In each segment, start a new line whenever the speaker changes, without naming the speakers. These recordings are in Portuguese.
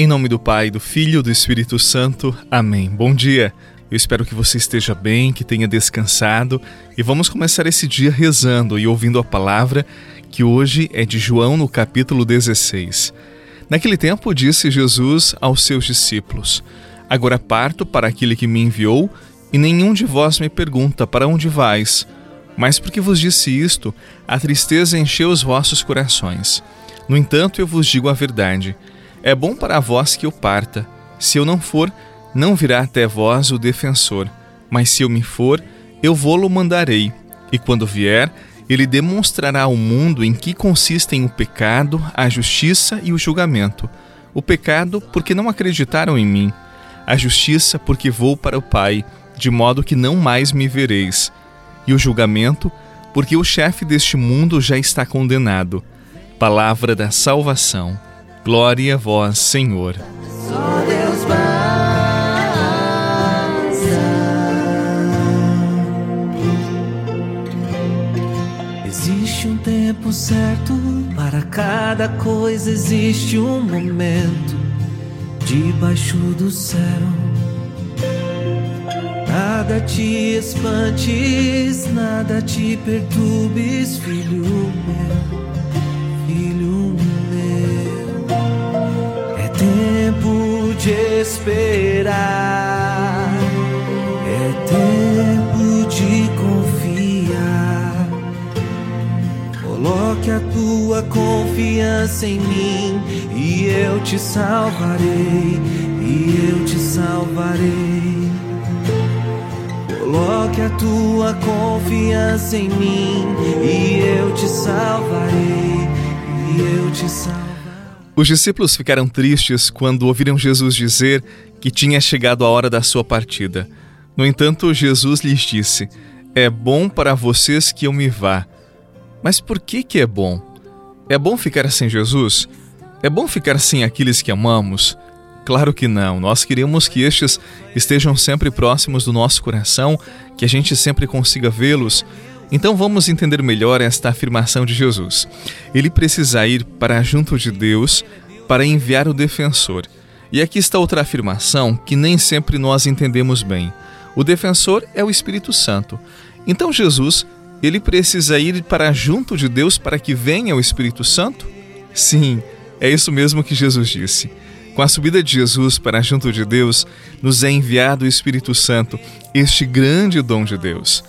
Em nome do Pai, do Filho e do Espírito Santo. Amém. Bom dia. Eu espero que você esteja bem, que tenha descansado e vamos começar esse dia rezando e ouvindo a palavra que hoje é de João no capítulo 16. Naquele tempo disse Jesus aos seus discípulos: Agora parto para aquele que me enviou, e nenhum de vós me pergunta para onde vais. Mas porque vos disse isto, a tristeza encheu os vossos corações. No entanto, eu vos digo a verdade: é bom para vós que eu parta. Se eu não for, não virá até vós o defensor. Mas se eu me for, eu vou-lo mandarei. E quando vier, ele demonstrará ao mundo em que consistem o pecado, a justiça e o julgamento. O pecado, porque não acreditaram em mim. A justiça, porque vou para o Pai, de modo que não mais me vereis. E o julgamento, porque o chefe deste mundo já está condenado. Palavra da salvação. Glória a vós, Senhor. Só Deus
Existe um tempo certo para cada coisa, existe um momento debaixo do céu. Nada te espantes, nada te perturbes, filho meu, filho meu. De esperar, é tempo de confiar. Coloque a tua confiança em mim e eu te salvarei, e eu te salvarei. Coloque a tua confiança em mim e eu te salvarei, e eu te salvarei.
Os discípulos ficaram tristes quando ouviram Jesus dizer que tinha chegado a hora da sua partida. No entanto, Jesus lhes disse: É bom para vocês que eu me vá. Mas por que que é bom? É bom ficar sem Jesus? É bom ficar sem aqueles que amamos? Claro que não. Nós queremos que estes estejam sempre próximos do nosso coração, que a gente sempre consiga vê-los. Então vamos entender melhor esta afirmação de Jesus. Ele precisa ir para junto de Deus para enviar o defensor. E aqui está outra afirmação que nem sempre nós entendemos bem. O defensor é o Espírito Santo. Então Jesus, ele precisa ir para junto de Deus para que venha o Espírito Santo? Sim, é isso mesmo que Jesus disse. Com a subida de Jesus para junto de Deus, nos é enviado o Espírito Santo, este grande dom de Deus.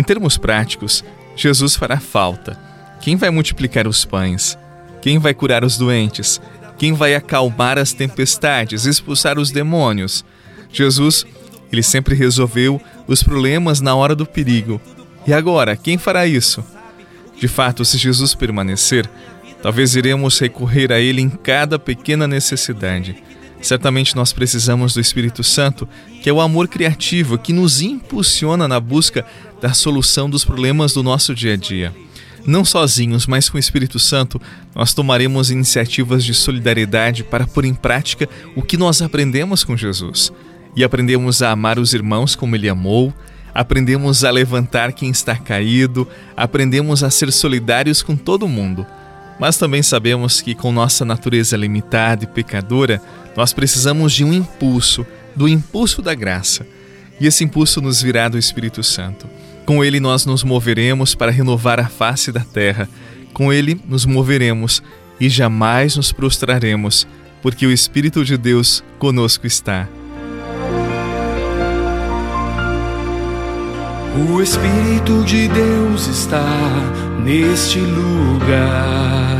Em termos práticos, Jesus fará falta. Quem vai multiplicar os pães? Quem vai curar os doentes? Quem vai acalmar as tempestades, expulsar os demônios? Jesus, ele sempre resolveu os problemas na hora do perigo. E agora, quem fará isso? De fato, se Jesus permanecer, Talvez iremos recorrer a Ele em cada pequena necessidade. Certamente nós precisamos do Espírito Santo, que é o amor criativo que nos impulsiona na busca da solução dos problemas do nosso dia a dia. Não sozinhos, mas com o Espírito Santo, nós tomaremos iniciativas de solidariedade para pôr em prática o que nós aprendemos com Jesus. E aprendemos a amar os irmãos como Ele amou, aprendemos a levantar quem está caído, aprendemos a ser solidários com todo mundo mas também sabemos que, com nossa natureza limitada e pecadora, nós precisamos de um impulso, do impulso da graça. E esse impulso nos virá do Espírito Santo. Com ele nós nos moveremos para renovar a face da terra. Com ele nos moveremos e jamais nos prostraremos, porque o Espírito de Deus conosco está.
O Espírito de Deus está neste lugar.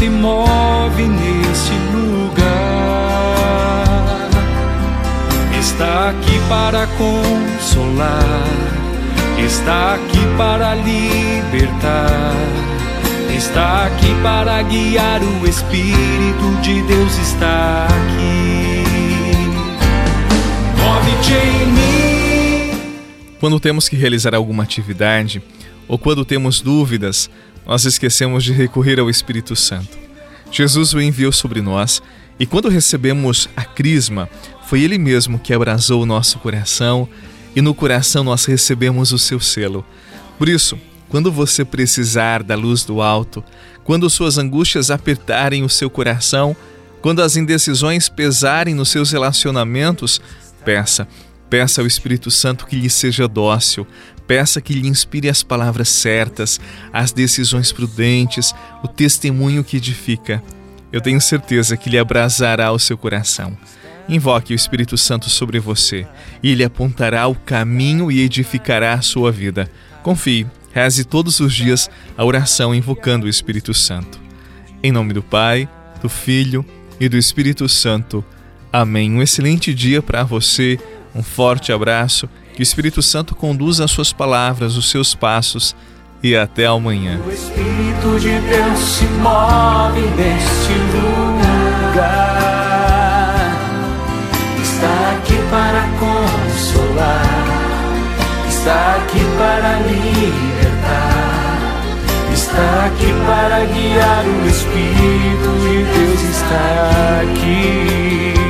Se move neste lugar. Está aqui para consolar, está aqui para libertar está aqui para guiar. O Espírito de Deus está aqui. Move-te em mim.
Quando temos que realizar alguma atividade ou quando temos dúvidas, nós esquecemos de recorrer ao Espírito Santo. Jesus o enviou sobre nós e quando recebemos a crisma, foi Ele mesmo que abrasou o nosso coração e no coração nós recebemos o seu selo. Por isso, quando você precisar da luz do alto, quando suas angústias apertarem o seu coração, quando as indecisões pesarem nos seus relacionamentos, peça, peça ao Espírito Santo que lhe seja dócil, peça que lhe inspire as palavras certas, as decisões prudentes, o testemunho que edifica. Eu tenho certeza que lhe abrasará o seu coração. Invoque o Espírito Santo sobre você e ele apontará o caminho e edificará a sua vida. Confie, reze todos os dias a oração invocando o Espírito Santo. Em nome do Pai, do Filho e do Espírito Santo. Amém. Um excelente dia para você, um forte abraço, que o Espírito Santo conduza as suas palavras, os seus passos e até amanhã.
O Espírito de Deus se move neste lugar. Está aqui para consolar, está aqui para libertar, está aqui para guiar. O Espírito de Deus está aqui.